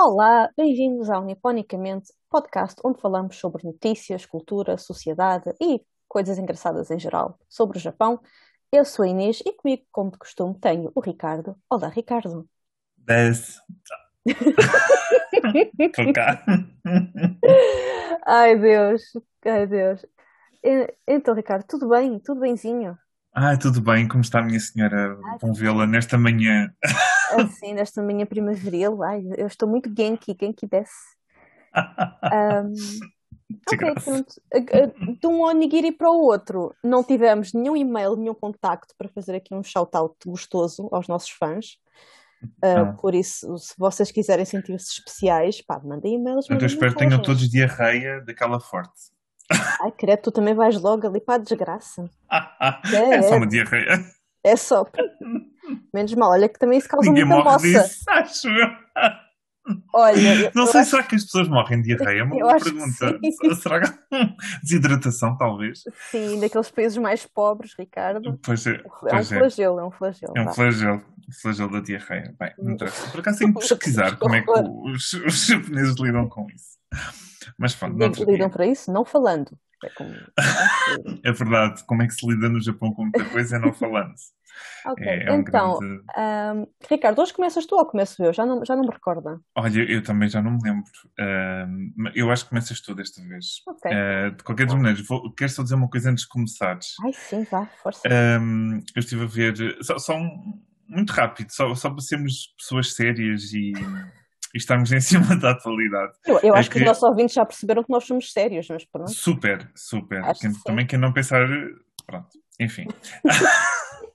Olá, bem-vindos ao Niponicamente, podcast onde falamos sobre notícias, cultura, sociedade e coisas engraçadas em geral sobre o Japão. Eu sou a Inês e comigo, como de costume, tenho o Ricardo. Olá, Ricardo. Desce. Tô cá. Ai, Deus, ai, Deus. Então, Ricardo, tudo bem? Tudo benzinho? Ah, tudo bem, como está a minha senhora? Bom vê-la nesta manhã. Assim, nesta manhã primaveril. Ai, eu estou muito genki, genki desce. De ok, pronto. A- a- De um onigiri para o outro, não tivemos nenhum e-mail, nenhum contacto para fazer aqui um shout-out gostoso aos nossos fãs. Ah, Não. por isso, se vocês quiserem sentir-se especiais, pá, mandem e-mails, Então mandem espero que tenham todos diarreia daquela forte. Ai, credo, tu também vais logo ali para a desgraça. É só uma diarreia. É só. Menos mal, olha que também isso causa Ninguém muita morre moça. disso, acho. Olha, Não sei, acho, será que as pessoas morrem de diarreia? É uma boa que pergunta. sim. Será que desidratação, talvez? Sim, daqueles países mais pobres, Ricardo. Pois é, É um pois é. flagelo, é um flagelo. É um flagelo, o flagelo da diarreia. Bem, não interessa. Por acaso tenho que pesquisar como é que os, os japoneses lidam com isso. Mas pronto, Lidam para isso? Não falando. É como... É verdade, como é que se lida no Japão com muita coisa é não falando. Ok, É, é um então, grande. ahm, Ricardo, hoje começas tu ou começo eu? Já não, já não me recordo. Olha, eu também já não me lembro. Eu acho que começas tu desta vez. Ok. Ah, de qualquer das maneiras, vou, quero só dizer uma coisa antes de começares. Ai, sim, vá, força. Ahm, eu estive a ver, só, só um- muito rápido, só, só para sermos pessoas sérias e, e estarmos em cima da atualidade. Eu, eu É acho que os que nossos ouvintes já perceberam que nós somos sérios, mas pronto. super, super. Acho Quem- que também quem não pensar, pronto, enfim.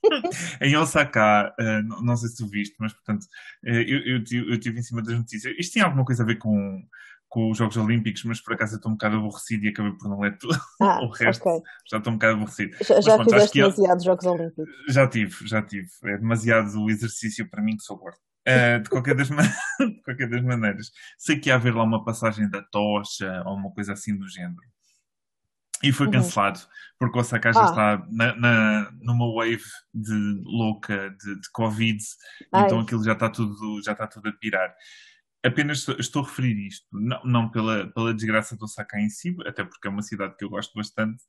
Em Osaka, eh, não, sei se tu viste, mas portanto, eh, eu, eu, eu tive em cima das notícias. Isto tem alguma coisa a ver com, com os Jogos Olímpicos, mas por acaso eu estou um bocado aborrecido e acabei por não ler tudo. Ah, o resto. ok. Já estou um bocado aborrecido. Já, Mas já pronto, acho que é- demasiados Jogos Olímpicos. já tive, já tive. É demasiado exercício para mim que sou gordo. Eh, de, qualquer das ma- de qualquer das maneiras, sei que ia haver lá uma passagem da tocha ou uma coisa assim do género. E foi Uhum. cancelado, porque o Osaka já Ah. está na, na- numa wave de louca de, de Covid, Ai. então aquilo já está tudo, já está tudo a pirar. Apenas estou, a referir isto, não, não pela, pela desgraça do Osaka em si, até porque é uma cidade que eu gosto bastante,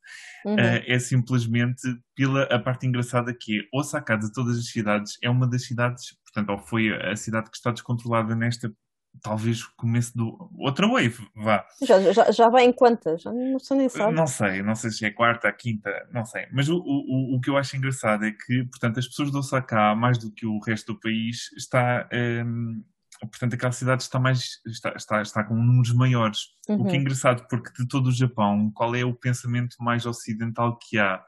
Uhum. eh, é simplesmente pela a parte engraçada que é Osaka de todas as cidades é uma das cidades, portanto, ou foi a cidade que está descontrolada nesta, talvez começo do outra wave, vá. Já, já, já vai em quantas? Não sei nem sabe. Não sei, não sei se é quarta, quinta, não sei. Mas o, o, o que eu acho engraçado é que, portanto, as pessoas de Osaka, mais do que o resto do país, está, ehm, portanto, aquela cidade está mais, está, está, está com números maiores. O que é Uhum. engraçado, porque de todo o Japão, qual é o pensamento mais ocidental que há?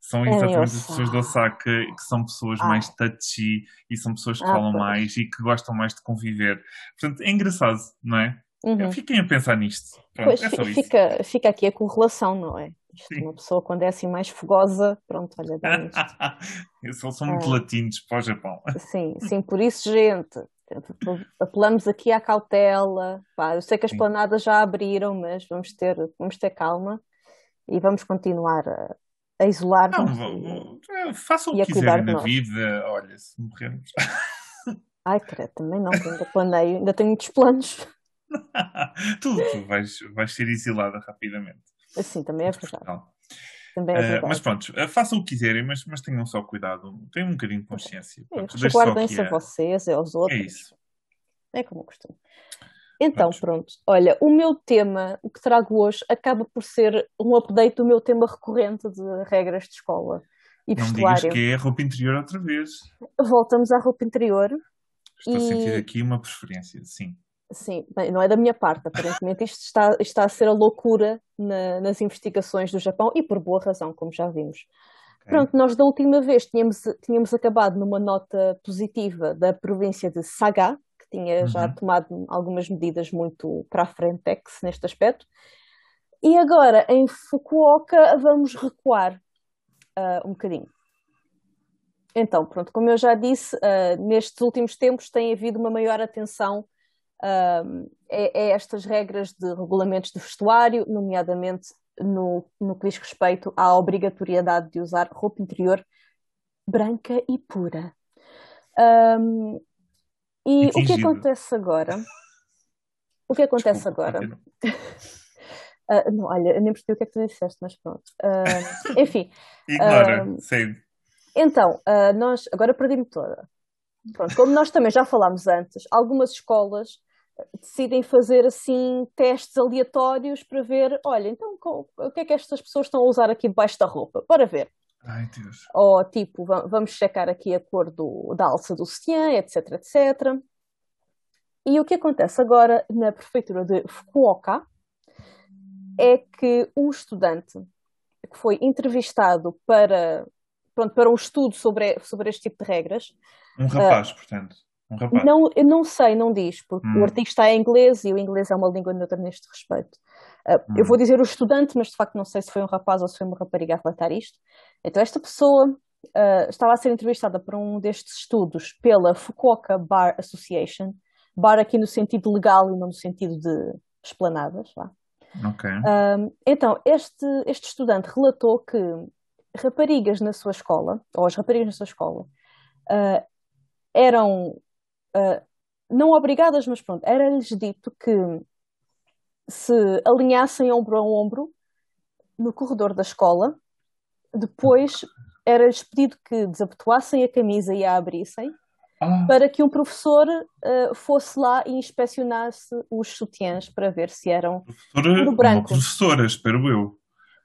São É exatamente as Osaka. pessoas de Osaka, que são pessoas Ah. mais touchy e são pessoas que Ah, falam pois. mais e que gostam mais de conviver. Portanto, é engraçado, não é? Uhum. Fiquem a pensar nisto. Pronto, Pois é fica, fica aqui a correlação, não é? Isto, uma pessoa quando é assim mais fogosa, pronto, olha, nisto. Eles são muito Ah. latinos para o Japão. Sim, sim, por isso, gente, apelamos aqui à cautela. Pá, eu sei que as Sim. planadas já abriram, mas vamos ter, vamos ter calma e vamos continuar a, a Não, isolar-nos. e- é, façam o que quiserem na vida. Olha, se morrermos. Ai, credo, também não, ainda planeio, ainda tenho muitos planos. tu, tu vais, vais ser exilada rapidamente. Assim, também é de verdade. Também é verdade. mas pronto, eh, façam o que quiserem, mas, mas tenham só cuidado. Tenham um bocadinho de consciência. É, aqui Resguardem-se a vocês e aos É outros. isso. É como eu costumo. Então, Vamos. pronto. Olha, o meu tema, o que trago hoje, acaba por ser um update do meu tema recorrente de regras de escola e Não me digas vestuário. que é roupa interior outra vez. Voltamos à roupa interior. Estou a sentir E- aqui uma preferência, sim. Sim, bem, não é da minha parte, aparentemente isto está, está a ser a loucura na- nas investigações do Japão e por boa razão, como já vimos. Ok? Pronto, nós da última vez tínhamos, tínhamos acabado numa nota positiva da província de Saga, que tinha já Uhum. tomado algumas medidas muito para a frentex neste aspecto. E agora, em Fukuoka, vamos recuar ah, um bocadinho. Então, pronto, como eu já disse, ah, nestes últimos tempos tem havido uma maior atenção a, a estas regras de regulamentos de vestuário, nomeadamente no, no que diz respeito à obrigatoriedade de usar roupa interior branca e pura. Ahm, e o que acontece agora? o que acontece Desculpa, agora? uh, não, olha, eu nem percebi o que é que tu disseste, mas pronto. Uh, enfim. Ignora, uh, sim. Então, nós, agora perdi-me toda. Pronto, como nós também já falámos antes, algumas escolas decidem fazer assim testes aleatórios para ver, olha, então o que é que estas pessoas estão a usar aqui debaixo da roupa? Bora ver. Ai, Deus. Ou tipo, vamos checar aqui a cor do, da alça do sutiã, etc, etc. E o que acontece agora na prefeitura de Fukuoka é que um estudante que foi entrevistado para, pronto, para um estudo sobre, sobre este tipo de regras. Um rapaz, uh, portanto. Um rapaz. Não, eu não sei, não diz, porque hum. o artigo está em inglês e o inglês é uma língua neutra neste respeito. Uh, hum. Eu vou dizer o estudante, mas de facto não sei se foi um rapaz ou se foi uma rapariga a relatar isto. Então, esta pessoa uh, estava a ser entrevistada para um destes estudos pela Fukuoka Bar Association, bar aqui no sentido legal e não no sentido de esplanadas. Lá. Okay. então, este, este estudante relatou que raparigas na sua escola, ou as raparigas na sua escola, uh, eram uh, não obrigadas, mas pronto, era-lhes dito que se alinhassem ombro a ombro no corredor da escola, depois era-lhes pedido que desabotoassem a camisa e a abrissem, ah. para que um professor uh, fosse lá e inspecionasse os sutiãs para ver se eram professora, do branco. Uma professora, espero eu.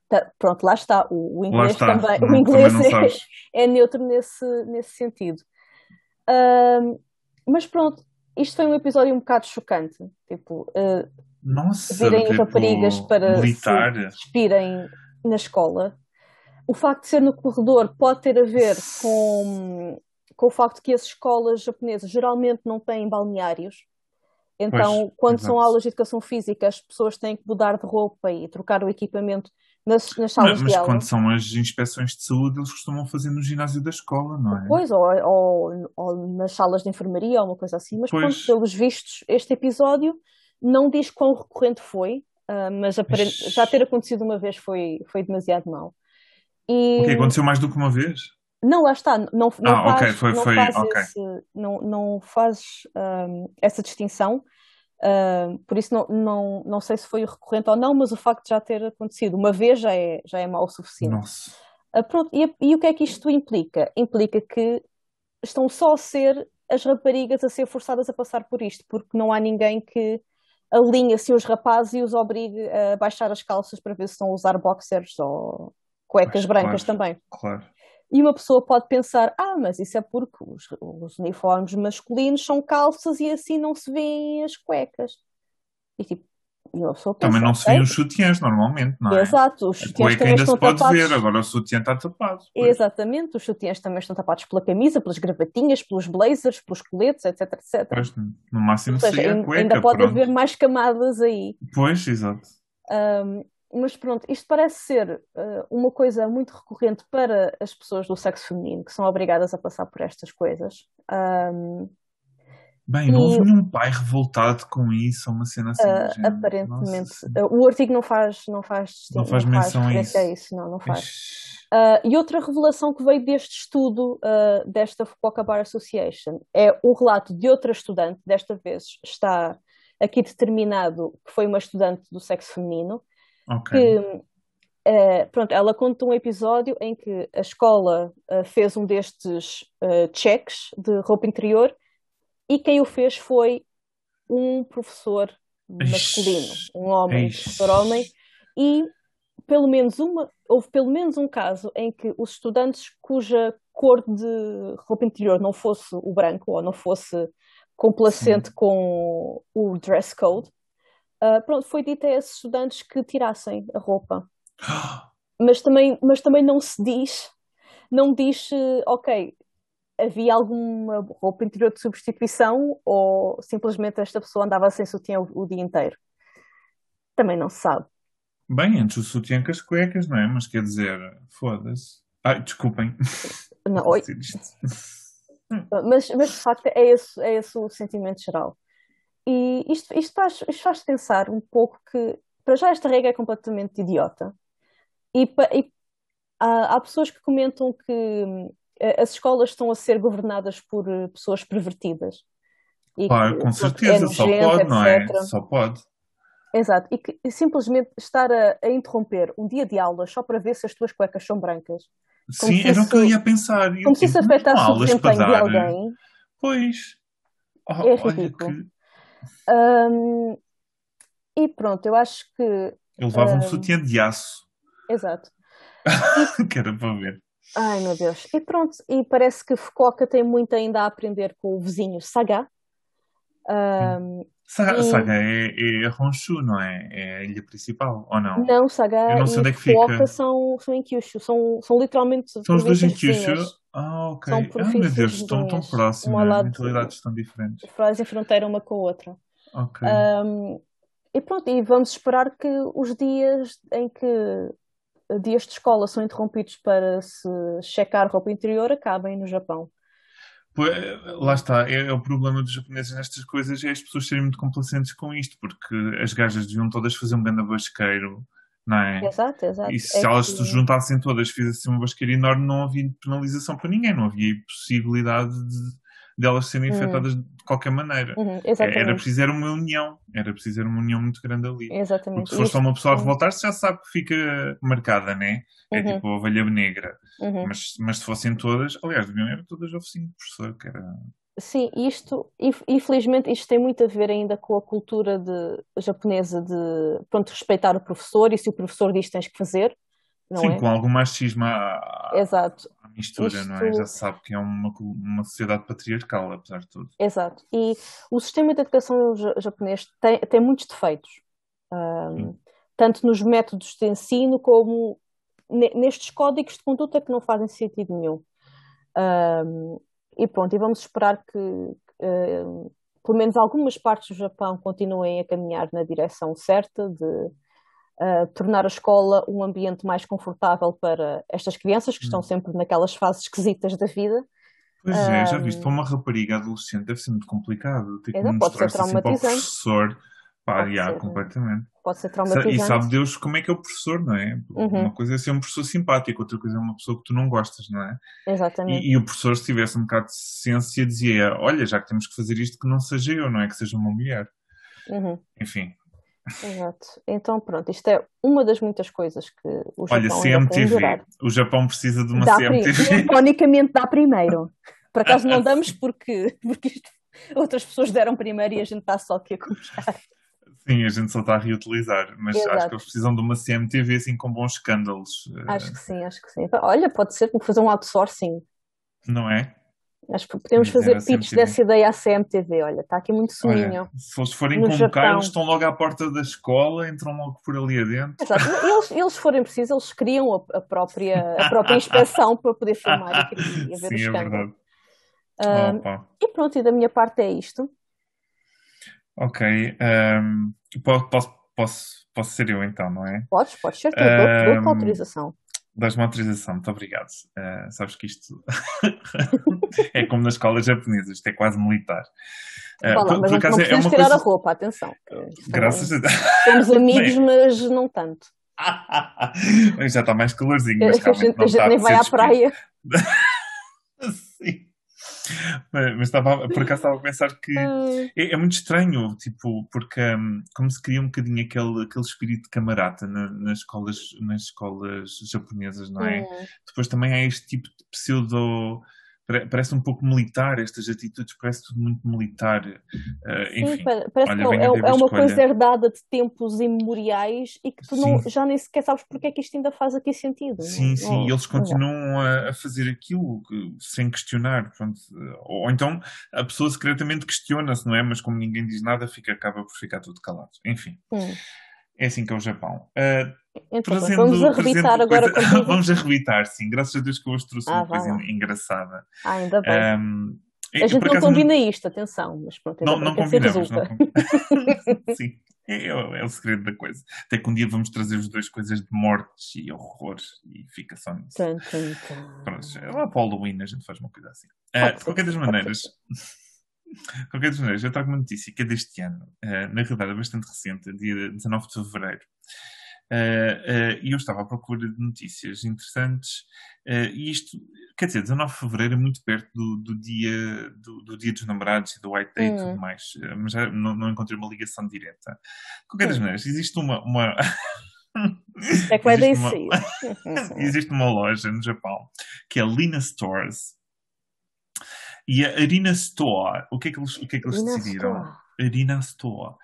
Tá, pronto, lá está. O, o inglês também. Não, o inglês também é, é, neutro nesse, nesse sentido. Uh, mas pronto, isto foi um episódio um bocado chocante. Tipo, uh, Nossa, virem tipo, raparigas para militar. se despirem na escola. O facto de ser no corredor pode ter a ver com com o facto que as escolas japonesas geralmente não têm balneários. Então, pois, quando exatamente. são aulas de educação física, as pessoas têm que mudar de roupa e trocar o equipamento nas, nas salas mas, mas de aula. quando são as inspeções de saúde, eles costumam fazer no ginásio da escola, não é? Pois, ou, ou, ou nas salas de enfermaria, ou uma coisa assim. Mas, pronto, pelos vistos, este episódio não diz quão recorrente foi, uh, mas aparente, já ter acontecido uma vez foi, foi demasiado mau. E... O que aconteceu mais do que uma vez? Não, lá está, não, não ah, faz, okay, foi, não foi, faz, okay. esse, não, não faz um, essa distinção, uh, por isso não, não, não sei se foi recorrente ou não, mas o facto de já ter acontecido uma vez já é, já é mau o suficiente. Uh, pronto, e, e o que é que isto implica? Implica que estão só a ser as raparigas a ser forçadas a passar por isto, porque não há ninguém que alinhe assim os rapazes e os obrigue a baixar as calças para ver se estão a usar boxers ou cuecas brancas claro, também. Claro. E uma pessoa pode pensar: ah, mas isso é porque os, os uniformes masculinos são calças e assim não se vêem as cuecas. E tipo, pensa, Também não se vêem os sutiãs normalmente, não é? Exato, os sutiãs também ainda estão se pode tapados. ver, agora o sutiã está tapado. Pois. Exatamente, os sutiãs também estão tapados pela camisa, pelas gravatinhas, pelos blazers, pelos coletes, etc, etc. Pois, no máximo seja, seria a cueca, ainda pode pronto. haver mais camadas aí. Pois, exato. Um, mas pronto, isto parece ser uh, uma coisa muito recorrente para as pessoas do sexo feminino que são obrigadas a passar por estas coisas. Um, Bem, não houve nenhum pai revoltado com isso, uma cena assim. Uh, aparentemente, uh, o artigo não faz, não faz, não faz, não menção faz a isso. a isso. Não, não faz. e outra revelação que veio deste estudo desta Fukuoka Bar Association é o relato de outra estudante, desta vez está aqui determinado que foi uma estudante do sexo feminino, Okay. Que, uh, pronto, ela conta um episódio em que a escola uh, fez um destes uh, checks de roupa interior e quem o fez foi um professor masculino, um homem, professor homem, e pelo menos uma, houve pelo menos um caso em que os estudantes cuja cor de roupa interior não fosse o branco ou não fosse complacente Sim. com o dress code, Uh, pronto, foi dito a esses estudantes que tirassem a roupa. mas, também, mas também não se diz, não diz, ok, havia alguma roupa interior de substituição ou simplesmente esta pessoa andava sem sutiã o, o dia inteiro. Também não se sabe. Bem, antes o sutiã com as cuecas, não é? Mas quer dizer, foda-se. Ai, desculpem. Não, oi. mas, mas de facto é esse, é esse o sentimento geral. E isto, isto, faz, isto faz pensar um pouco que, para já, esta regra é completamente idiota. E, e há, há, pessoas que comentam que hum, as escolas estão a ser governadas por eh, pessoas pervertidas. E claro, que, com é certeza, só nojento, pode, não é? etc. Só pode. Exato, e que simplesmente estar a, a interromper um dia de aulas só para ver se as tuas cuecas são brancas, Sim, era o que eu ia pensar. Eu, como se isso afetasse o desempenho de dar. alguém, Pois. Oh, é ridículo. Hum, e pronto, eu acho que. eu levava um hum, sutiã de aço, exato. que era para ver. Ai meu Deus. E pronto, e parece que Fukuoka tem muito ainda a aprender com o vizinho Saga. Hum, Saga, e Saga é, é Honshu, não é? É a ilha principal, ou não? não, Eu Saga não sei e onde é que Fukuoka fica. são, são em Kyushu, são, são literalmente São os dois em Kyushu? Ah, ok. São Ah, meu Deus, estão tão um próximas, lado, mentalidades tão diferentes. fazem fronteira uma com a outra. Ok. Hum, e pronto, e vamos esperar que os dias em que dias de escola são interrompidos para se checar roupa interior acabem no Japão. Pois, lá está, é, é o problema dos japoneses nestas coisas, é as pessoas serem muito complacentes com isto, porque as gajas deviam todas fazer um grande basqueiro, não é? Exato, exato. E se É elas que- se juntassem todas, fizessem uma basqueira enorme, não havia penalização para ninguém, não havia possibilidade de, de elas serem Hum. afetadas de qualquer maneira. Uhum, Era preciso era uma união, era preciso era uma união muito grande ali. Porque exatamente. se for só uma pessoa a revoltar-se, já sabe que fica marcada, né? É Uhum, tipo a ovelha negra. uhum. Mas, mas se fossem todas, aliás, deviam era todas oficina de professor, que era. Sim, isto, inf- infelizmente, isto tem muito a ver ainda com a cultura de, japonesa de, pronto, respeitar o professor e se o professor diz tens que fazer, não Sim, é? com algum machismo à, Exato, à mistura, não é? Isto- Já se sabe que é uma, uma sociedade patriarcal, apesar de tudo. exato. E o sistema de educação ja- japonês tem, tem muitos defeitos, Sim. tanto nos métodos de ensino como ne- nestes códigos de conduta que não fazem sentido nenhum. Ahm, e pronto, e vamos esperar que, ahm, pelo menos algumas partes do Japão continuem a caminhar na direção certa de ah, tornar a escola um ambiente mais confortável para estas crianças que estão Hum. sempre naquelas fases esquisitas da vida. Pois é, já viste, para uma rapariga adolescente deve ser muito complicado ter que mostrar-se assim para o professor. Pá, já, ser, completamente. Pode ser Sa- E traumatizante. sabe Deus como é que é o professor, não é? Uhum. Uma coisa é ser um professor simpático, outra coisa é uma pessoa que tu não gostas, não é? Exatamente. E, e o professor, se tivesse um bocado de ciência, dizia: Olha, já que temos que fazer isto, que não seja eu, não é que seja uma mulher. Uhum, Enfim, exato. Então, pronto, isto é uma das muitas coisas que o olha, Japão ainda tem a CMTV. O Japão precisa de uma Dá CMTV. Ironicamente dá primeiro. Por acaso não damos porque, porque isto- outras pessoas deram primeiro e a gente está só aqui a começar. Sim, a gente só está a reutilizar, mas acho Exato. que eles precisam de uma CMTV assim com bons escândalos, eh, Acho que sim, acho que sim. Olha, pode ser como fazer um outsourcing. não é? Acho que podemos fazer pitch dessa ideia à CMTV. Olha, está aqui muito Olha, suminho. se eles forem No convocar, Japão. eles estão logo à porta da escola, entram logo por ali adentro. Exato. Eles, eles, forem precisos, eles criam a, a própria, a própria inspeção para poder filmar e, e ver Sim, é escândalo. verdade. Opa. e pronto, e da minha parte é isto. Ok. ehm, po- posso, posso, posso ser eu então, não é? Podes, podes ser tu, dou- dou-te Ahm, autorização. Dás-me autorização, muito obrigado. Eh, sabes que isto é como nas escolas japonesas, isto é quase militar. Vá lá, por, mas por acaso não é podemos uma tirar coisa. a roupa, atenção. isto Graças a Deus. Somos amigos, mas não tanto. Já está mais calorzinho, A, mas a gente, a gente nem vai à praia. Sim. Mas, mas estava, por acaso estava a pensar que é, é muito estranho, tipo, porque hum, como se cria um bocadinho aquele, aquele espírito de camarata na- nas, escolas, nas escolas japonesas, não é? hum. Depois também há este tipo de pseudo. Pare- Parece um pouco militar, estas atitudes, parece tudo muito militar. Eh, Sim, enfim, pa- parece olha, que é, é a uma coisa herdada de tempos imemoriais e que tu não, Sim. já nem sequer sabes porque é que isto ainda faz aqui sentido. Sim, Não- sim, não- e eles não dá. continuam a, a fazer aquilo que- sem questionar. pronto. Ou, ou então a pessoa secretamente questiona-se, não é? Mas como ninguém diz nada, fica, acaba por ficar tudo calado. Enfim, é assim que é o Japão. Ah, Então, trazendo, vamos arrebitar agora coisa- contigo. Vamos arrebitar, sim. Graças a Deus que eu hoje trouxe Ah, uma coisa lá. engraçada. Ah, ainda bem. Ahm, a gente não combina isto, atenção, mas pronto, Não, não assim combinamos. Não. Sim, é, é o- é o segredo da coisa. Até que um dia vamos trazer os dois coisas de mortes e horrores e fica só nisso. Tum, tum, tum. Pronto, é lá para o Halloween a gente faz uma coisa assim. Pode de qualquer das maneiras, de qualquer das maneiras, eu trago uma notícia que é deste ano, ah, na realidade é bastante recente, dia 19 de fevereiro. Uh, uh, e eu estava à procura de notícias interessantes. Uh, e isto, quer dizer, 19 de fevereiro é muito perto do, do dia, do, do, dia dos namorados e do White Day e tudo hum. mais. mas já não, não, encontrei uma ligação direta. De qualquer das maneiras, existe uma. uma... é que vai existe, uma... existe uma loja no Japão que é Lina Stores. E a Arena Store, o que é que eles, o que é que eles decidiram? Store. Arena Store.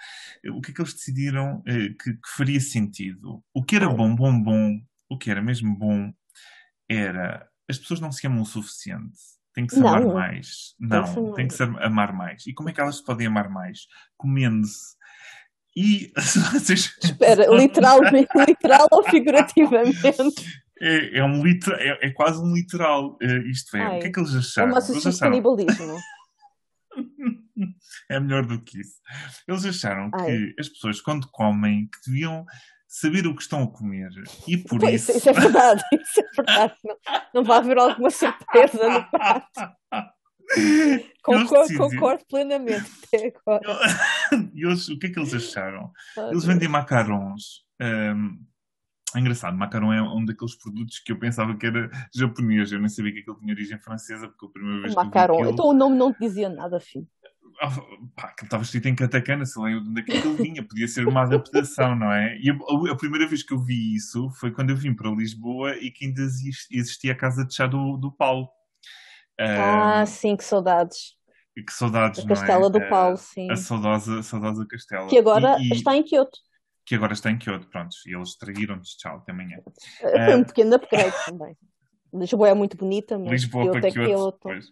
O que é que eles decidiram eh, que, que, faria sentido? O que era bom, bom, bom, o que era mesmo bom, era as pessoas não se amam o suficiente. Tem que se não. amar mais. Não, tem que se amar mais. E como é que elas se podem amar mais? Comendo-se. E vocês... Espera, literalmente, literal ou figurativamente? É, é, um liter, é, é, quase um literal. Uh, isto é, Ai, o que é que eles acharam? É uma associação de canibalismo. é melhor do que isso. Eles acharam Ai. que as pessoas, quando comem, que deviam saber o que estão a comer. E por pois, isso. Isso é verdade, isso é verdade. Não, não vai haver alguma surpresa no prato. Concordo, concordo, plenamente até agora. E eles, o que é que eles acharam? eles vendem macarons. Um, é engraçado, macarrão é um daqueles produtos que eu pensava que era japonês. Eu nem sabia que aquilo tinha origem francesa, porque a primeira vez macarrão. que aquilo... Então o nome não te dizia nada, filho. Ah, pá, aquilo estava escrito em katakana, sei lá onde é que ele vinha. Podia ser uma adaptação, não é? E a, a, primeira vez que eu vi isso foi quando eu vim para Lisboa e que ainda existia a casa de chá do, do Paulo. Ah, um, sim, que saudades. Que saudades, a Castela é? do Paulo, sim. A saudosa, a saudosa Castela. Que agora e, e... está em Kyoto que agora está em Kyoto, pronto, e eles traíram-nos, tchau, até amanhã. Foi um pequeno upgrade também. Lisboa é muito bonita, mas Lisboa Kyoto para é Kyoto, Kyoto. Pois.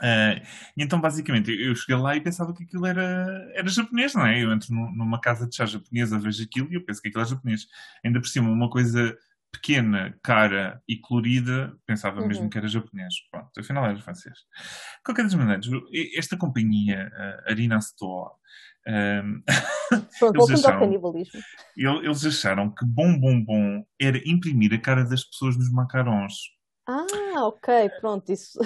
Uh, então, basicamente, eu cheguei lá e pensava que aquilo era, era japonês, não é? Eu entro numa casa de chá japonesa, vejo aquilo e eu penso que aquilo é japonês. Ainda por cima, uma coisa pequena, cara e colorida, pensava uhum. mesmo que era japonês. Pronto, afinal era francês. De qualquer das maneiras, esta companhia, uh, Arena Store, um, eles, acharam, eles acharam que bom, bom, bom era imprimir a cara das pessoas nos macarons. Ah, ok, pronto, isso.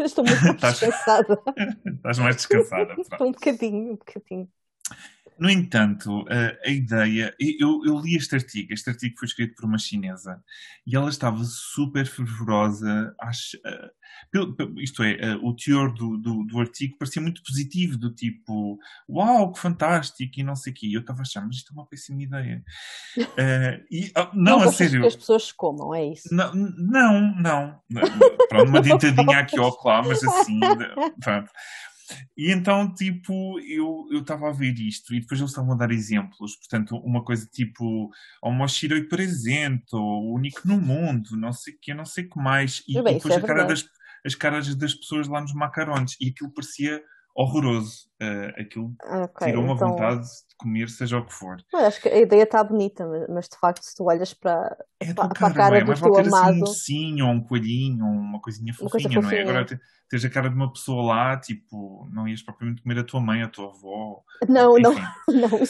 Estou muito descansada. Estás mais descansada. um bocadinho, um bocadinho. No entanto, a, a ideia. Eu, eu, li este artigo, este artigo foi escrito por uma chinesa e ela estava super fervorosa. Acho, uh, isto é, uh, o teor do, do, do, artigo parecia muito positivo, do tipo, uau, que fantástico, e não sei o quê. Eu estava achando, mas isto é uma péssima ideia. Uh, e, não, não a sério. que as pessoas comam, é isso? Não, não. não. Pronto, uma ditadinha aqui ou lá, mas assim. Pronto. E então, tipo, eu estava a ver isto e depois eles estavam a dar exemplos. Portanto, uma coisa tipo Omoshiroi presente, ou único no mundo, não sei o que, não sei o que mais. E, bem, e depois é a cara das, as caras das pessoas lá nos macarões. E aquilo parecia horroroso. Uh, aquilo okay, tirou uma então... vontade de comer, seja o que for. Mas acho que a ideia está bonita, mas de facto, se tu olhas para, é para, para a cara é, do teu assim amado. Assim um docinho, ou um coelhinho, ou uma coisinha fofinha, uma coisa fofinha. não é? Agora tens a cara de uma pessoa lá, tipo, não ias propriamente comer a tua mãe, a tua avó. Não, enfim. não, não.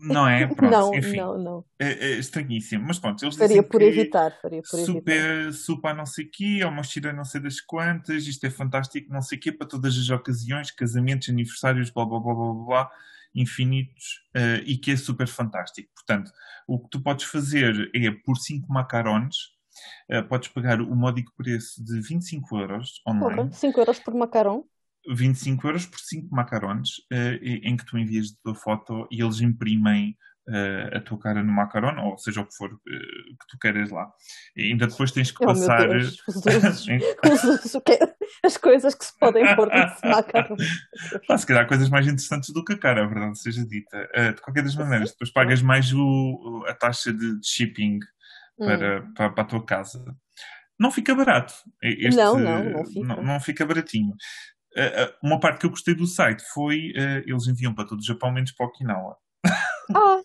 Não é? Pronto, não, enfim. Não, não. É, é estranhíssimo. Mas pronto, eles faria por evitar, faria por super, evitar. Super não sei o quê, ou uma não sei das quantas, isto é fantástico, não sei o quê, para todas as ocasiões, casamentos, aniversários, blá blá blá blá blá, infinitos, uh, e que é super fantástico. Portanto, o que tu podes fazer é, por 5 macarons, uh, podes pagar o módico preço de 25 euros online. Porra, 5 euros por macaron? 25 euros por 5 macarons, uh, em que tu envias a tua foto e eles imprimem uh, a tua cara no macaron, ou seja o que for uh, que tu queiras lá. E ainda depois tens que oh, passar. as coisas que se podem pôr nesse macaron. Ah, se calhar coisas mais interessantes do que a cara, a verdade seja dita. de qualquer das maneiras, depois pagas mais o, a taxa de, shipping para, hum. para, para a tua casa não fica barato. Este, não, não, não fica. Não, não fica baratinho. Uh, uma parte que eu gostei do site foi uh, eles enviam para todo o Japão menos para Okinawa. Ah.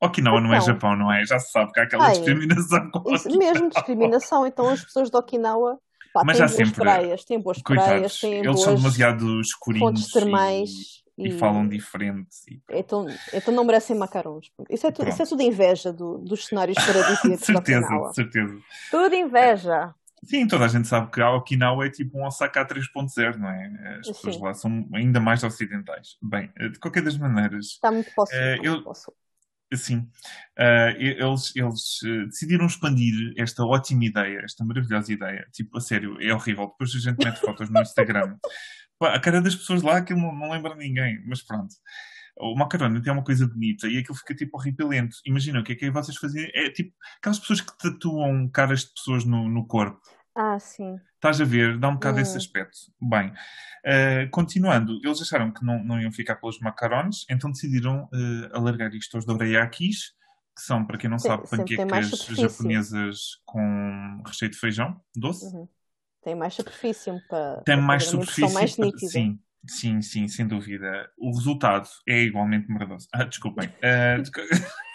Okinawa então. não é então. Japão, não é? Já se sabe que há aquela Ai, discriminação com isso, Mesmo discriminação, então as pessoas de Okinawa pá, Mas têm boas sempre, praias, têm boas coitados, praias, têm eles boas são demasiado escurinhos fontes termais. E, e, e, falam diferente. E... Então, então não merecem macarons. Isso é, tu, isso é tudo inveja do, dos cenários paradisíacos certeza, de Okinawa. Certeza, Tudo inveja. Sim, toda a gente sabe que a Okinawa é tipo um Osaka 3.0, não é? As pessoas Sim. lá são ainda mais ocidentais. Bem, de qualquer das maneiras. Está muito possível. Uh, eu... Sim. Uh, eles, eles uh, decidiram expandir esta ótima ideia, esta maravilhosa ideia. Tipo, a sério, é horrível. Depois a gente mete fotos no Instagram. Pá, a cara das pessoas lá, aquilo não, não lembra ninguém, mas pronto. O macaroni tem uma coisa bonita e aquilo fica tipo horripilento. Imagina o que é que vocês faziam. É tipo aquelas pessoas que tatuam caras de pessoas no, no corpo. Ah, sim. Estás a ver? Dá um bocado hum. esse aspecto. Bem, uh, continuando, eles acharam que não, não iam ficar pelos macarons, então decidiram uh, alargar isto aos dorayakis, que são, para quem não Sim, sabe, panquecas japonesas com recheio de feijão doce. Uhum. Tem mais superfície para. Tem mais superfície. Mais nítida. Sim, sim, sim, sem dúvida. O resultado é igualmente maravilhoso. Ah, desculpem. Uh,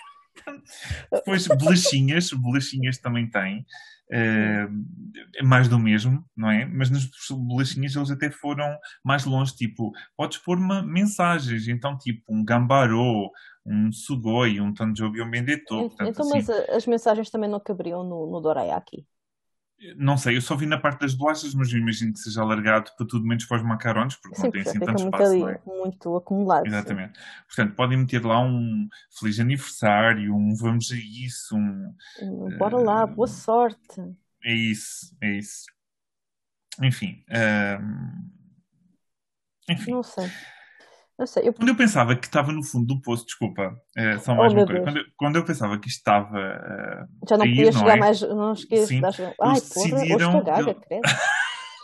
Depois, bolachinhas, bolachinhas também têm. Uh, mais do mesmo, não é? Mas nas bolachinhas eles até foram mais longe, tipo, podes pôr uma, mensagens, então tipo um gambarô, um sugoi, um tanjobi, um bendeto. Então, então assim, mas as mensagens também não caberiam no, no dorayaki? Não sei, eu só vi na parte das bolachas, mas eu imagino que seja alargado para tudo menos para os macarões, porque Sim, não tem assim tanto espaço. Ali, é? Muito acumulado. Exatamente. Sim. Portanto, podem meter lá um feliz aniversário, um vamos a isso, um. Bora uh, lá, boa sorte. É isso, é isso. Enfim. Uh, enfim. Não sei. Não sei, eu... Quando eu pensava que estava no fundo do poço, desculpa, é, só mais oh, uma coisa. Quando eu, quando eu, pensava que estava. Uh, Já não podia chegar é? mais. Não esqueço. Sim. Ai, decidiram, porra, gaga, eu...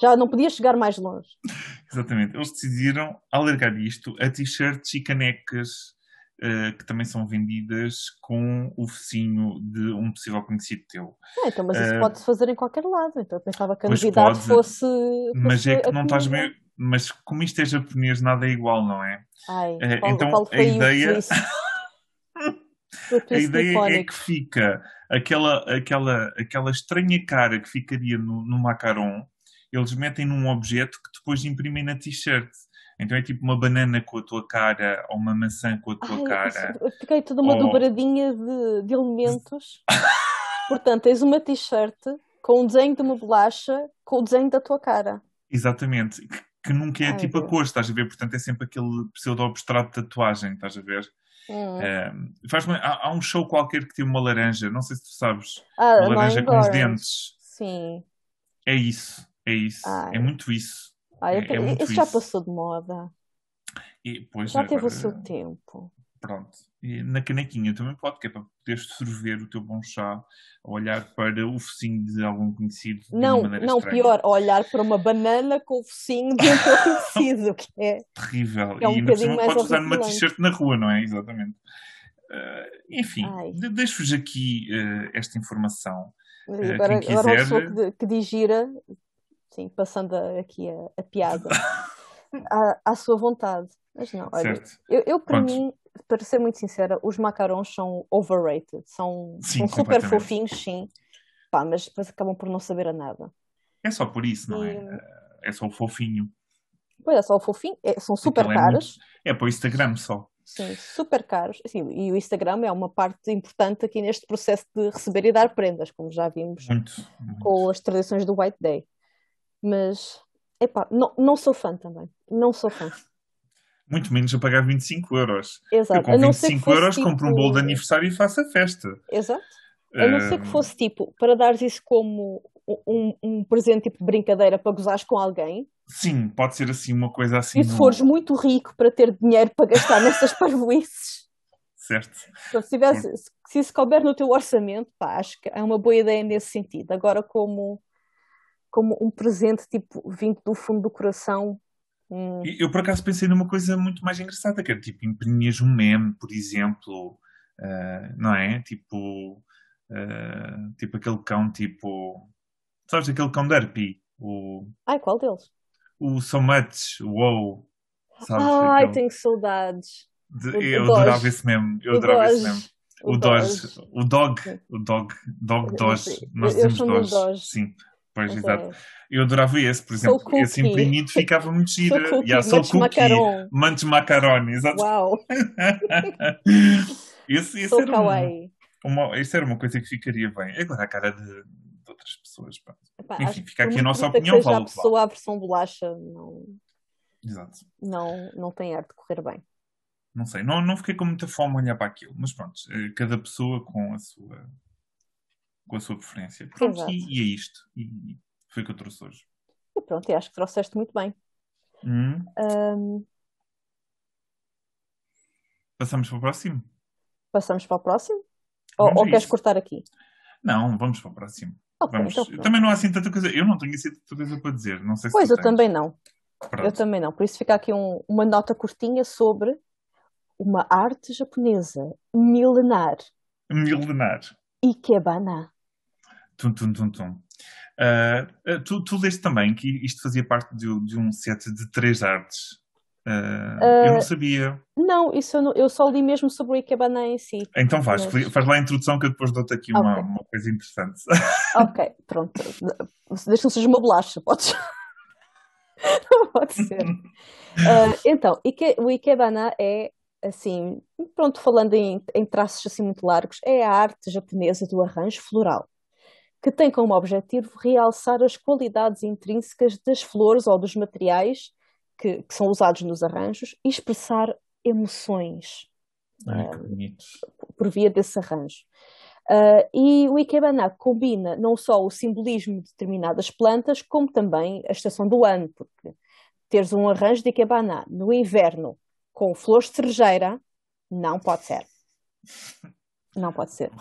Já não podia chegar mais longe. Exatamente. Eles decidiram alargar isto a t-shirts e canecas uh, que também são vendidas com o focinho de um possível conhecido teu. Ah, então, mas isso uh, pode-se fazer em qualquer lado. Então eu pensava que a novidade pode, fosse, fosse. Mas é que não estás bem mas como isto é japonês, nada é igual, não é? Ai, qual, então a ideia. a ideia é que fica aquela, aquela, aquela estranha cara que ficaria no, no macaron, eles metem num objeto que depois imprimem na t-shirt. Então é tipo uma banana com a tua cara ou uma maçã com a tua Ai, cara. Fiquei toda uma ou... dobradinha de, de elementos. Portanto, tens uma t-shirt com o desenho de uma bolacha com o desenho da tua cara. Exatamente que nunca é Ai, tipo a cor, estás a ver? Portanto, é sempre aquele pseudo-abstrato de tatuagem, estás a ver? Hum. É, faz há, há, um show qualquer que tem uma laranja, não sei se tu sabes, ah, uma laranja com os dentes. Sim. É isso, é isso, Ai. é muito isso. Ai, é, é muito isso, já passou de moda. E, pois, já teve o seu tempo. Pronto. E na canequinha também pode, que é para poderes sorver o teu bom chá, olhar para o focinho de algum conhecido. Não, não, estranha. pior, olhar para uma banana com o focinho de um teu conhecido, que é. Terrível. É um e ainda por podes usar numa t-shirt na rua, não é? Exatamente. Uh, enfim, deixo-vos aqui uh, esta informação. Uh, agora, quiser... agora uma pessoa que, que digira, sim, passando aqui a, a piada, à, à, sua vontade. Mas não, olha, eu, eu para Pronto. mim para ser muito sincera, os macarons são overrated. São, sim, são super fofinhos, sim. Pá, mas depois acabam por não saber a nada. É só por isso, não é? e... é? É só o fofinho. Pois é, só o fofinho. É, são super é caros. É, para o Instagram só. Sim, super caros. Assim, e o Instagram é uma parte importante aqui neste processo de receber e dar prendas, como já vimos muito, muito. com as tradições do White Day. Mas, epá, não, não sou fã também. Não sou fã muito menos a pagar 25 euros. Exato. Eu com 25 euros tipo... compro um bolo de aniversário e faço a festa. Exato. A não ser que fosse tipo, para dares isso como um, um presente tipo de brincadeira para gozares com alguém. Sim, pode ser assim, uma coisa assim. E se no... fores muito rico para ter dinheiro para gastar nessas parvoices. Certo. Então, se, tivesse, se isso couber no teu orçamento, pá, acho que é uma boa ideia nesse sentido. Agora, como, como um presente tipo vindo do fundo do coração, Hum. Eu, por acaso, pensei numa coisa muito mais engraçada, que era tipo, imprimias um meme, por exemplo, uh, não é? Tipo, uh, tipo aquele cão, tipo. Sabes aquele cão Derpy? O... Ai, qual deles? O So Much, o WoW. Sabes? Ai, aquele... tenho saudades. De, o, eu o adorava esse meme. Eu o adorava Doge. esse meme. O, o Doge. O Dog. O Dog. Dog Doge. Nós dizemos Doge. Doge. Sim. Pois, okay. exato. Eu adorava esse, por exemplo. Esse imprimido ficava muito gira. Sou cookie, yeah, sou cookie, macaron. mantes macaroni, exato. Uau! esse, esse, era um, uma, isso era uma coisa que ficaria bem. Agora a cara de, de outras pessoas. Epá, Enfim, fica aqui a nossa opinião. Que a pessoa, a versão bolacha, não... Exato. Não, não tem ar de correr bem. não sei, não, não fiquei com muita fome a olhar para aquilo, mas pronto, eh, cada pessoa com a sua, com a sua preferência. Pronto, e, e, é isto. E foi o que eu trouxe hoje. E pronto, acho que trouxeste muito bem. Hum. Um... Passamos para o próximo? Passamos para o próximo? ou, ou queres cortar aqui? Não, vamos para o próximo. Okay, vamos... então também não há assim tanta coisa. Eu não tenho assim tanta coisa para dizer. Não sei se pois, eu tens. também não. Pronto. Eu também não. Por isso fica aqui um, uma nota curtinha sobre uma arte japonesa milenar. Milenar. Ikebana. Tum, tum, tum, tum. Uh, tu, tu leste também que isto fazia parte de, de um set de três artes. Uh, eu não sabia. Não, isso eu, não, eu, só li mesmo sobre o Ikebana em si. Então faz, mas... faz lá a introdução que eu depois dou-te aqui uma, okay. uma, coisa interessante. Ok, pronto. Deixa que seja uma bolacha, podes. Pode ser. Uh, então, Ike, o Ikebana é, assim, pronto, falando em, em traços assim muito largos, é a arte japonesa do arranjo floral, que tem como objetivo realçar as qualidades intrínsecas das flores ou dos materiais que, que são usados nos arranjos e expressar emoções Ai, uh, por via desse arranjo. Uh, e o Ikebana combina não só o simbolismo de determinadas plantas, como também a estação do ano, porque teres um arranjo de Ikebana no inverno com flores de cerejeira não pode ser. Não pode ser.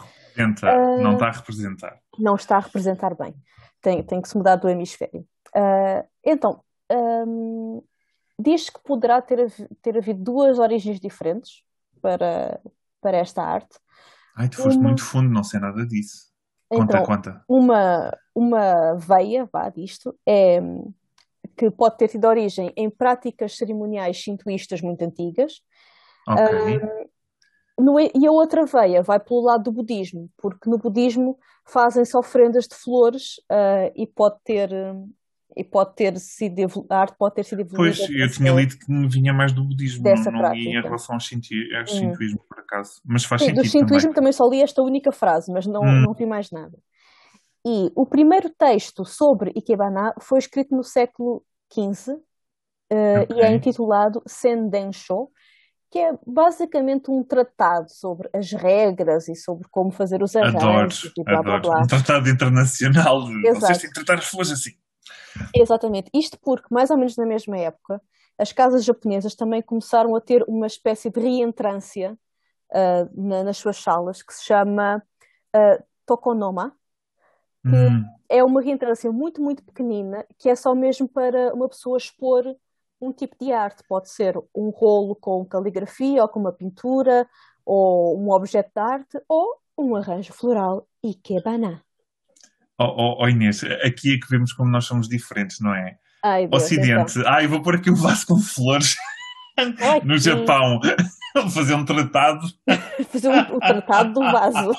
uh, não está a representar. Não está a representar bem. Tem, tem que se mudar do hemisfério. Uh, então, um, diz que poderá ter, ter havido duas origens diferentes para, para esta arte. Ai, tu foste uma... muito fundo, não sei nada disso. Conta, então, conta. Uma, uma veia, vá, disto, é que pode ter tido origem em práticas cerimoniais shintoístas muito antigas. Okay. Um, no, e a outra veia vai pelo lado do budismo, porque no budismo fazem-se ofrendas de flores uh, e pode ter e pode ter sido a arte pode ter sido evoluída. Pois, eu tinha lido que vinha mais do budismo, dessa não, não em relação ao, shintoísmo, hum. por acaso. Mas faz Sim, sentido. Do shintoísmo também. também só li esta única frase, mas não, hum. não vi mais nada. E o primeiro texto sobre Ikebana foi escrito no século XV uh, okay. e é intitulado Sendensho, que é basicamente um tratado sobre as regras e sobre como fazer os arranjos adoro, e blá, adoro. blá, blá. Um tratado internacional Exato. vocês têm que tratar as flores assim. Exatamente. Isto porque, mais ou menos na mesma época, as casas japonesas também começaram a ter uma espécie de reentrância uh, na, nas suas salas que se chama uh, Tokonoma, que hum. é uma reentrância muito, muito pequenina, que é só mesmo para uma pessoa expor um tipo de arte. Pode ser um rolo com caligrafia ou com uma pintura, ou um objeto de arte, ou um arranjo floral ikebana. Oh, oh, oh, Inês, aqui é que vemos como nós somos diferentes, não é? Ai, Deus, Ocidente, então. ai, vou pôr aqui um vaso com flores. Ai, no Japão, fazer um tratado. fazer um, um tratado do vaso.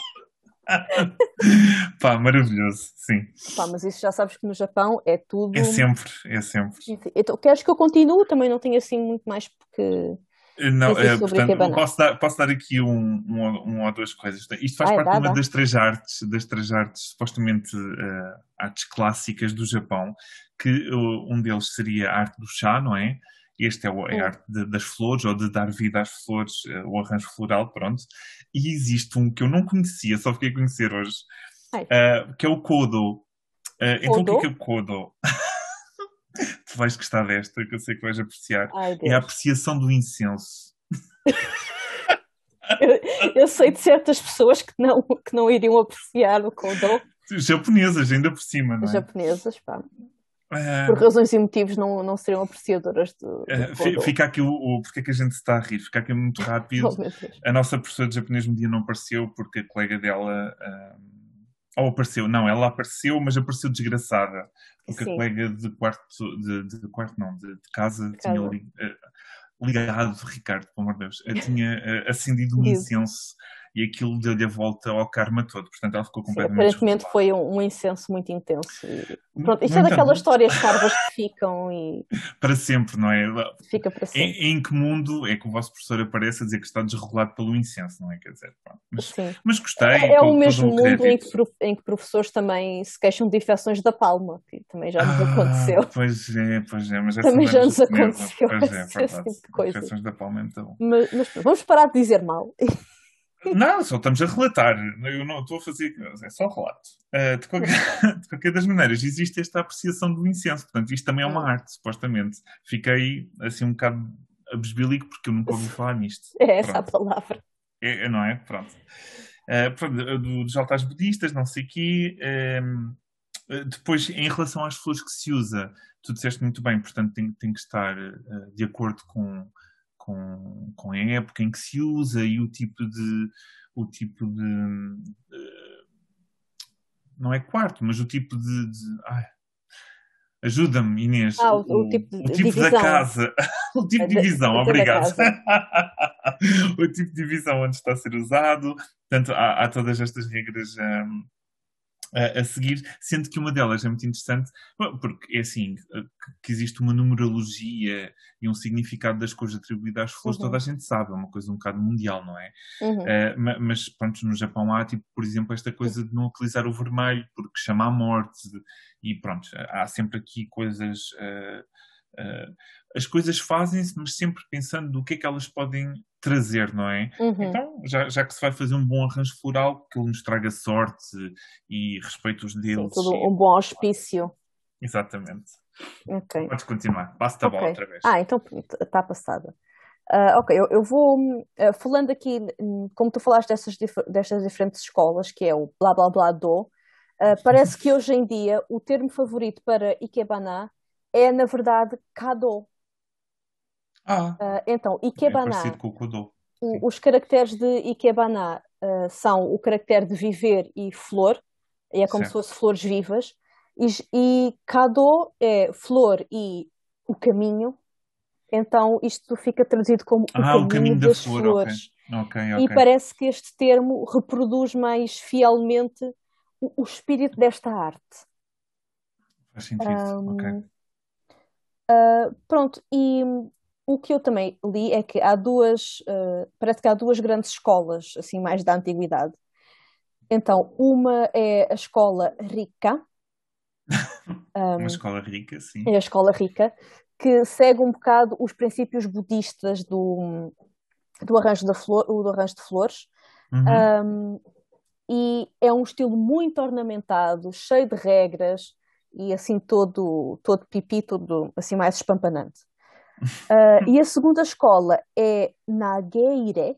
Pá, maravilhoso, sim. Pá, mas isso já sabes que no Japão é tudo. É sempre, é sempre. Então, queres que eu continue? Também não tenho assim muito mais porque não, é, portanto, posso dar, posso dar aqui um, um, um ou duas coisas. Isto faz Ai, parte de uma das três artes, das três artes, supostamente uh, artes clássicas do Japão, que uh, um deles seria a arte do chá, não é? Este é, o, é a arte de, das flores, ou de dar vida às flores, uh, o arranjo floral, pronto. E existe um que eu não conhecia, só fiquei a conhecer hoje, que é o Kodo. então o que é, que é o Kodo? tu vais gostar desta, que eu sei que vais apreciar. Ai, é a apreciação do incenso. eu, eu, sei de certas pessoas que não, que não iriam apreciar o Kodo. Japonesas, ainda por cima, não é? Japonesas, pá. Uh, Por razões e motivos não, não seriam apreciadoras do, do uh, Fica aqui o, o porque é que a gente está a rir, fica aqui muito rápido. oh, a nossa professora de japonês um dia não apareceu porque a colega dela uh, ou apareceu, não, ela apareceu, mas apareceu desgraçada. Porque Sim. a colega de quarto, de, de quarto não, de, de casa, casa, tinha uh, ligado, Ricardo, pelo amor de Deus, tinha uh, acendido um incenso e aquilo deu-lhe a volta ao karma todo. Portanto, ela ficou completamente. Sim, aparentemente foi um, um, incenso muito intenso. E, pronto, isto é daquelas histórias parvas que ficam e. Para sempre, não é? Fica para sempre. Em, em, que mundo é que o vosso professor aparece a dizer que está desregulado pelo incenso, não é? Quer dizer, pronto. Mas, Sim. mas gostei. É, é o mesmo mundo em que, em que professores também se queixam de infecções da palma, que também já nos ah, aconteceu. Pois é, pois é. Mas também já nos aconteceu. Pois é, verdade. Infecções da palma, então. Mas, mas vamos parar de dizer mal. Não, só estamos a relatar. Eu não estou a fazer. É só relato. Uh, de, qualquer, de qualquer das maneiras, existe esta apreciação do incenso. Portanto, isto também é uma arte, supostamente. Fiquei assim um bocado abesbilico porque eu nunca ouvi falar nisto. É essa Pronto. a palavra. É, é, não é? Pronto. Uh, pronto dos altares budistas, não sei o quê. Uh, depois, em relação às flores que se usa, tu disseste muito bem, portanto, tem, tem que estar de acordo com com, com a época em que se usa e o tipo de. O tipo de, de não é quarto, mas o tipo de. de Ajuda-me, Inês. Ah, o, o, tipo, de, o tipo da casa. o tipo de divisão, obrigado. o tipo de divisão onde está a ser usado. Portanto, há, há todas estas regras um, a, a, seguir, sendo que uma delas é muito interessante, porque é assim, eh, que existe uma numerologia e um significado das cores atribuídas às flores, uhum. toda a gente sabe, é uma coisa um bocado mundial, não é? Uhum. Uh, mas, pronto, no Japão há, tipo, por exemplo, esta coisa de não utilizar o vermelho, porque chama a morte, e pronto, há sempre aqui coisas... Uh, uh, as coisas fazem-se, mas sempre pensando do que é que elas podem trazer, não é? Uhum. Então, já, já que se vai fazer um bom arranjo floral, que ele nos traga sorte e respeito os deles. Sim, um bom auspício. Exatamente. Okay. Podes continuar. Passa-te a okay. bola outra vez. Ah, então está passada. Uh, ok, eu, eu vou uh, falando aqui, como tu falaste dessas, destas diferentes escolas, que é o blá blá blá do, uh, parece que hoje em dia o termo favorito para Ikebana é, na verdade, Kado. Ah, uh, então, Ikebana. É com o Kudo. O, os caracteres de Ikebana uh, são o caractere de viver e flor, é como certo. se fossem flores vivas, e, e Kado é flor e o caminho, então isto fica traduzido como ah, o, caminho o caminho das flor, flores. Okay. Okay, okay. E parece que este termo reproduz mais fielmente o, o espírito desta arte. Faz sentido, um, ok. Uh, pronto, e o que eu também li é que há duas, uh, parece que há duas grandes escolas, assim, mais da antiguidade. Então, uma é a escola rica. Um, uma escola rica, sim. É a escola rica, que segue um bocado os princípios budistas do, do, arranjo, da flor, do arranjo de flores. Uhum. Um, e é um estilo muito ornamentado, cheio de regras e assim todo, todo pipi, todo assim mais espampanante. Uh, e a segunda escola é Nageire,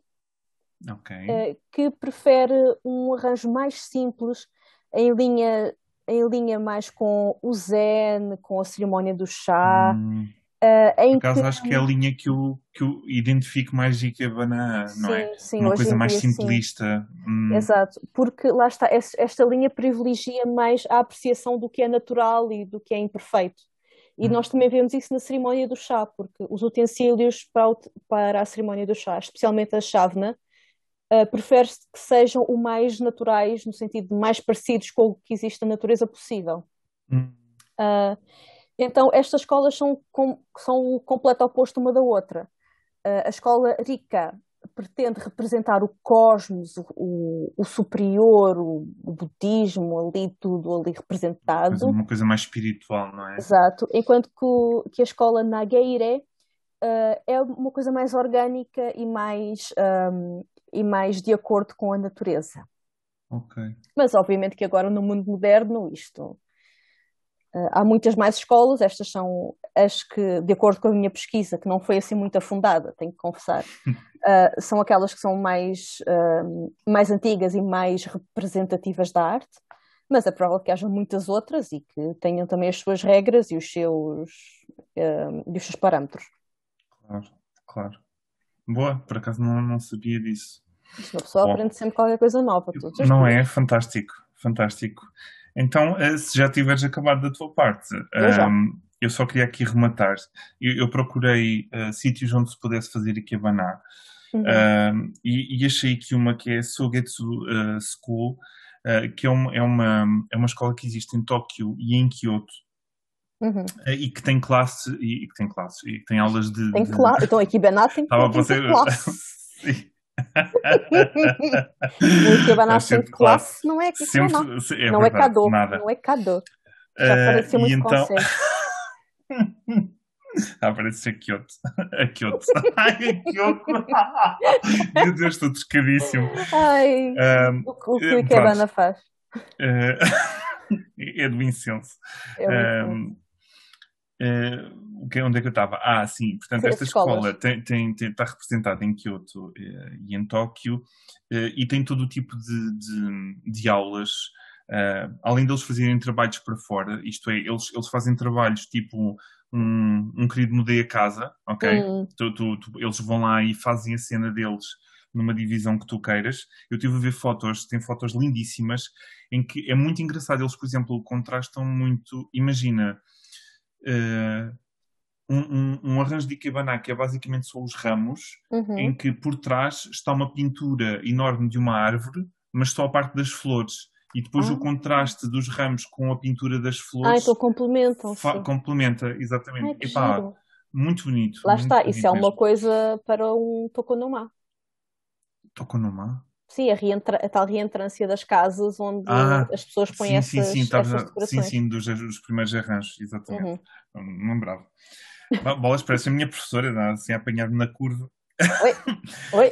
okay. uh, que prefere um arranjo mais simples, em linha, em linha mais com o zen, com a cerimónia do chá. Hum. Uh, Por acaso que... acho que é a linha que eu, que eu identifico mais Ikebana, não é? Sim, Uma coisa mais simplista. Hum. Exato, porque lá está, esta linha privilegia mais a apreciação do que é natural e do que é imperfeito. E hum. nós também vemos isso na cerimónia do chá, porque os utensílios para, para a cerimónia do chá, especialmente a chávena, uh, prefere-se que sejam o mais naturais, no sentido de mais parecidos com o que existe na natureza possível. Hum. Uh, então, estas escolas são, com, são o completo oposto uma da outra. Uh, a escola rica pretende representar o cosmos, o, o superior, o, o, budismo, ali tudo ali representado. Mas uma coisa mais espiritual, não é? Exato. Enquanto que, que a escola Nageire uh, é uma coisa mais orgânica e mais, um, e mais de acordo com a natureza. Ok. Mas obviamente que agora no mundo moderno isto Uh, há muitas mais escolas, estas são as que, de acordo com a minha pesquisa, que não foi assim muito afundada, tenho que confessar, uh, são aquelas que são mais, uh, mais antigas e mais representativas da arte, mas é provável que haja muitas outras e que tenham também as suas regras e os seus, e os seus parâmetros. Claro, claro. Boa, por acaso não, não sabia disso. Uma pessoa Bom, aprende sempre qualquer coisa nova. Não é? Fantástico, fantástico. Então, eh, se já tiveres acabado da tua parte, um, eu só queria aqui rematar. Eu, eu procurei uh, sítios onde se pudesse fazer Ikebana Uhum. Uh, e, e, achei aqui uma que é Sogetsu uh, School, uh, que é uma, é, uma, é uma escola que existe em Tóquio e em Kyoto. Uhum. e que tem classe e, que tem classes e que tem aulas de. Tem classe. Então aqui tem, Estava tem ser... classe. Sim. o Ikebana tem classe, classe não é sempre, não. É não é não é cado. Já parecia muito então... Ah, parece ser Kyoto. A Kyoto. Ai, a Kyoto. Meu Deus, estou descadíssimo. Ai, um, o, o que o Ikebana faz? Uh, é do incenso. É um, uh, onde é que eu estava? Ah, sim. Portanto, esta escola tem, tem, tem, está representada em Kyoto uh, e em Tóquio e tem todo o tipo de, de, de aulas. Uh, além deles fazerem trabalhos para fora, isto é, eles, eles fazem trabalhos tipo um, um querido mudei a casa, ok? Hum. Tu, tu, tu, eles vão lá e fazem a cena deles numa divisão que tu queiras. Eu tive a ver fotos, tem fotos lindíssimas, em que é muito engraçado. Eles, por exemplo, contrastam muito. Imagina uh, um, um, um, arranjo de Ikebana que é basicamente só os ramos, uhum. em que por trás está uma pintura enorme de uma árvore, mas só a parte das flores e depois ah. o contraste dos ramos com a pintura das flores. Ah, então complementam. Complementa, exatamente. Ai, Epá, muito bonito. Lá muito está, isso é uma coisa para um tokonoma. Tokonoma? Sim, a, reentra a tal reentrância das casas onde ah, as pessoas põem sim, essas, sim, sim, essas decorações. Sim, sim, dos, dos primeiros arranjos, exatamente. Uhum. Não lembrava. Bolas, parece a minha professora, assim, a apanhar-me na curva. Oi, oi.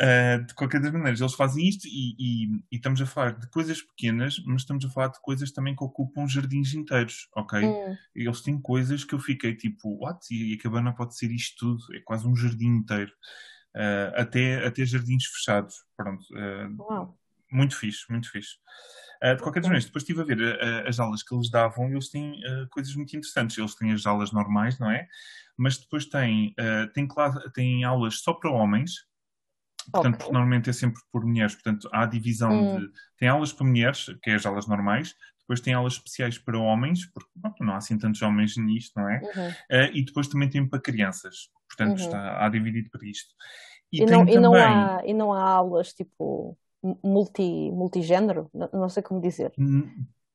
Uh, de qualquer das maneiras, eles fazem isto e, e, e, estamos a falar de coisas pequenas, mas estamos a falar de coisas também que ocupam jardins inteiros, ok? Hum. Eles têm coisas que eu fiquei tipo, what? E a cabana pode ser isto tudo, é quase um jardim inteiro. Uh, até, até jardins fechados, pronto. Uh, muito fixe, muito fixe. de qualquer das maneiras, depois estive a ver as aulas que eles davam e eles têm coisas muito interessantes. Eles têm as aulas normais, não é? Mas depois têm, têm, têm aulas só para homens, Portanto, okay. normalmente é sempre por mulheres. Portanto, há a divisão hum. de. Tem aulas para mulheres, que é as aulas normais, depois tem aulas especiais para homens, porque pronto, não há assim tantos homens nisto, não é? Uhum. Uh, e depois também tem para crianças. Portanto, uhum. está, há dividido para isto. E, e, não, também... e, não há, e não há aulas tipo multi, multigênero? Não, não sei como dizer.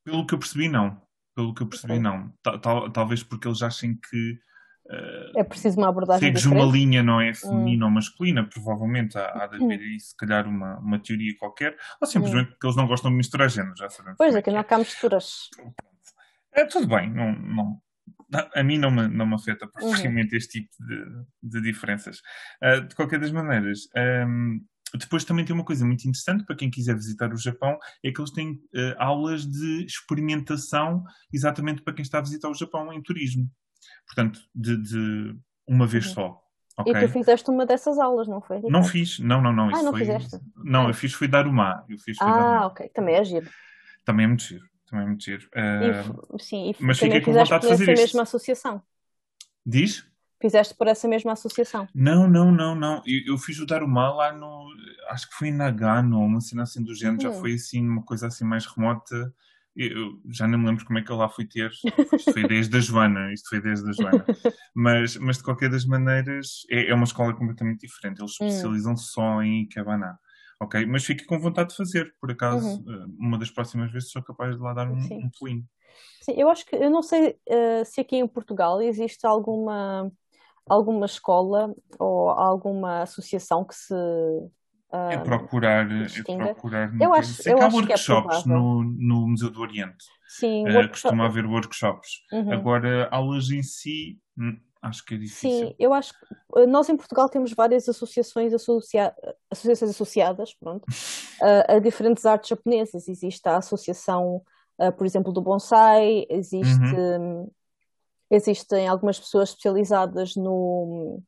Pelo que eu percebi, não. Pelo que eu percebi, okay. não. Tal, talvez porque eles achem que é preciso uma abordagem segues diferente. uma linha, não é feminina hum. ou masculina, provavelmente há, há de haver aí se calhar uma, uma teoria qualquer, ou simplesmente hum. porque eles não gostam de misturar géneros, já sabemos. Pois, é que não há cá misturas. É, tudo bem, não, não, a mim não me, não me afeta praticamente uhum. este tipo de, de diferenças. Uh, de qualquer das maneiras, um, ehm, depois também tem uma coisa muito interessante para quem quiser visitar o Japão, é que eles têm uh, aulas de experimentação exatamente para quem está a visitar o Japão em turismo portanto, de, de uma vez uhum. só. Okay? E tu fizeste uma dessas aulas, não foi? Não fiz, não, não, não. Ah, não foi... fizeste? Não, ah. eu fiz foi dar uma. Eu fiz, ah, ok, também é giro. Também é muito giro, também é muito giro. Uh... E, sim, e mas também com vontade de fazer essa mesma associação. Diz? Fizeste por essa mesma associação? Não, não, não, não. Eu, eu fiz o Daruma lá no. Acho que foi em Nagano, uma cena assim do género, já hum. foi assim, uma coisa assim mais remota. Eu já não me lembro como é que eu lá fui ter. Isto foi desde a Joana, isto foi desde a Joana. Mas, mas de qualquer das maneiras, é, é uma escola completamente diferente. Eles hum. especializam só em Ikebana. Ok? Mas fico com vontade de fazer. Por acaso, uhum. Eh, uma das próximas vezes sou capaz de lá dar um, um pulinho. Sim, eu acho que, eu não sei uh, se aqui em Portugal existe alguma, alguma escola ou alguma associação que se é procurar, é procurar eu acho, eu há acho workshops é no, no Museu do Oriente. Sim, uh, costuma haver workshops. Uhum. Agora, aulas em si, hum, acho que é difícil. Sim, eu acho que eh, nós em Portugal temos várias associações, associa... associações associadas pronto, a, a, diferentes artes japonesas. Existe a associação, uh, por exemplo, do bonsai, existe, uhum. existem algumas pessoas especializadas no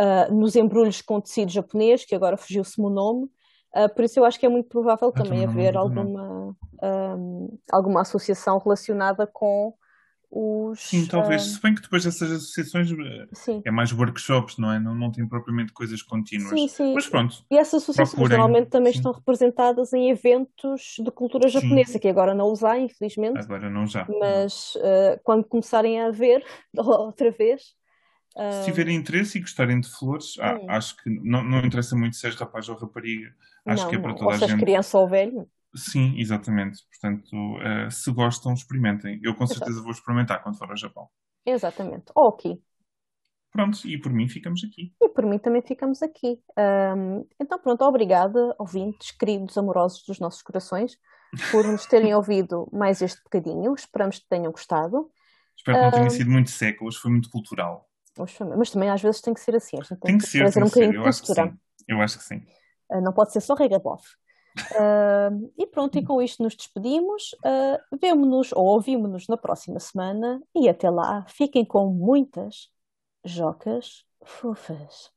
uh, nos embrulhos com tecido japonês, que agora fugiu-se-me o nome, uh, por isso eu acho que é muito provável também haver alguma, um, alguma associação relacionada com os. Sim, talvez, uh... se bem que depois dessas associações sim. é mais workshops, não é? Não, não tem propriamente coisas contínuas. Sim, sim. Mas pronto. E essas associações procurem. normalmente também sim. estão representadas em eventos de cultura japonesa, sim. que agora não os há, infelizmente. Agora não já. Mas uh, quando começarem a ver outra vez, Se tiverem interesse e gostarem de flores, ah, acho que não, não interessa muito se és rapaz ou rapariga. Acho Não, que é para não. toda Ou a se és gente. criança ou velho. Sim, exatamente. Portanto, eh, se gostam, experimentem. Eu com Exato. certeza vou experimentar quando for ao Japão. Exatamente. Ok. Pronto, e por mim ficamos aqui. E por mim também ficamos aqui. Ahm, então, pronto, obrigada, ouvintes, queridos amorosos dos nossos corações, por nos terem ouvido mais este bocadinho. Esperamos que tenham gostado. Espero que não tenha Ah. sido muito seco, hoje foi muito cultural. Mas também às vezes tem que ser assim. A gente Tem que ser, trazer tem um bocadinho de sim. Eu acho que sim. Ah, não pode ser só regabof. Uh, e pronto, e com isto nos despedimos. Uh, Vemo-nos ou ouvimos-nos na próxima semana. E até lá, fiquem com muitas jocas fofas.